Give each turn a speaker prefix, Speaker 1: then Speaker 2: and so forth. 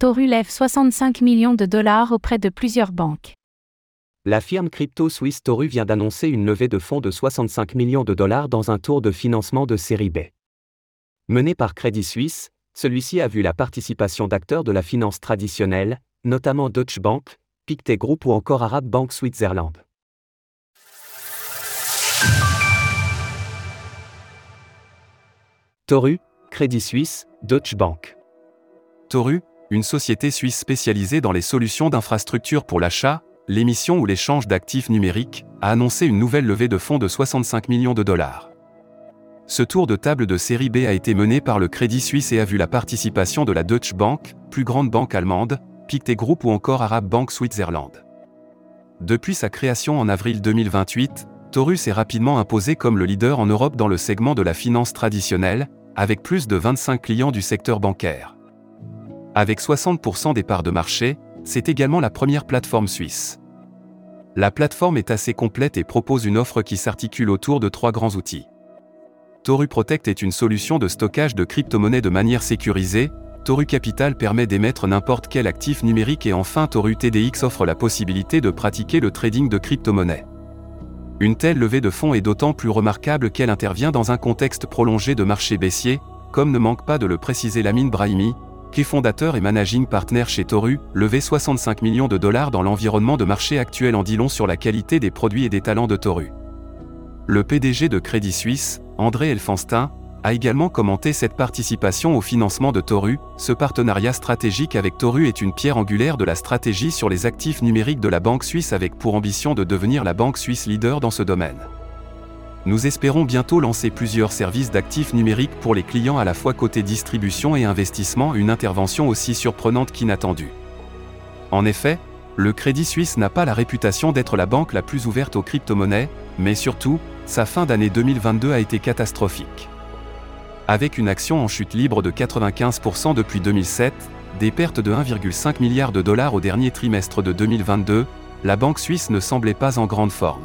Speaker 1: Toru lève 65 millions de dollars auprès de plusieurs banques.
Speaker 2: La firme crypto suisse Toru vient d'annoncer une levée de fonds de 65 millions de dollars dans un tour de financement de série B. Mené par Crédit Suisse, celui-ci a vu la participation d'acteurs de la finance traditionnelle, notamment Deutsche Bank, Pictet Group ou encore Arab Bank Switzerland. Toru, Crédit Suisse, Deutsche Bank.
Speaker 3: Toru, une société suisse spécialisée dans les solutions d'infrastructure pour l'achat, l'émission ou l'échange d'actifs numériques, a annoncé une nouvelle levée de fonds de 65 millions de dollars. Ce tour de table de série B a été mené par le Crédit Suisse et a vu la participation de la Deutsche Bank, plus grande banque allemande, Pictet Group ou encore Arab Bank Switzerland. Depuis sa création en avril 2028, Toru s'est rapidement imposé comme le leader en Europe dans le segment de la finance traditionnelle, avec plus de 25 clients du secteur bancaire. Avec 60% des parts de marché, c'est également la première plateforme suisse. La plateforme est assez complète et propose une offre qui s'articule autour de trois grands outils. Toru Protect est une solution de stockage de crypto-monnaies de manière sécurisée, Toru Capital permet d'émettre n'importe quel actif numérique et enfin Toru TDX offre la possibilité de pratiquer le trading de crypto-monnaies. Une telle levée de fonds est d'autant plus remarquable qu'elle intervient dans un contexte prolongé de marché baissier, comme ne manque pas de le préciser Lamine Brahimi, qui fondateur et managing partner chez Toru, levé 65 millions de dollars dans l'environnement de marché actuel en dit sur la qualité des produits et des talents de Toru. Le PDG de Crédit Suisse, André Elfanstin, a également commenté cette participation au financement de Toru. Ce partenariat stratégique avec Toru est une pierre angulaire de la stratégie sur les actifs numériques de la Banque suisse avec pour ambition de devenir la Banque suisse leader dans ce domaine. Nous espérons bientôt lancer plusieurs services d'actifs numériques pour les clients à la fois côté distribution et investissement, une intervention aussi surprenante qu'inattendue. En effet, le Crédit Suisse n'a pas la réputation d'être la banque la plus ouverte aux crypto-monnaies, mais surtout, sa fin d'année 2022 a été catastrophique. Avec une action en chute libre de 95% depuis 2007, des pertes de 1,5 milliard de dollars au dernier trimestre de 2022, la banque suisse ne semblait pas en grande forme.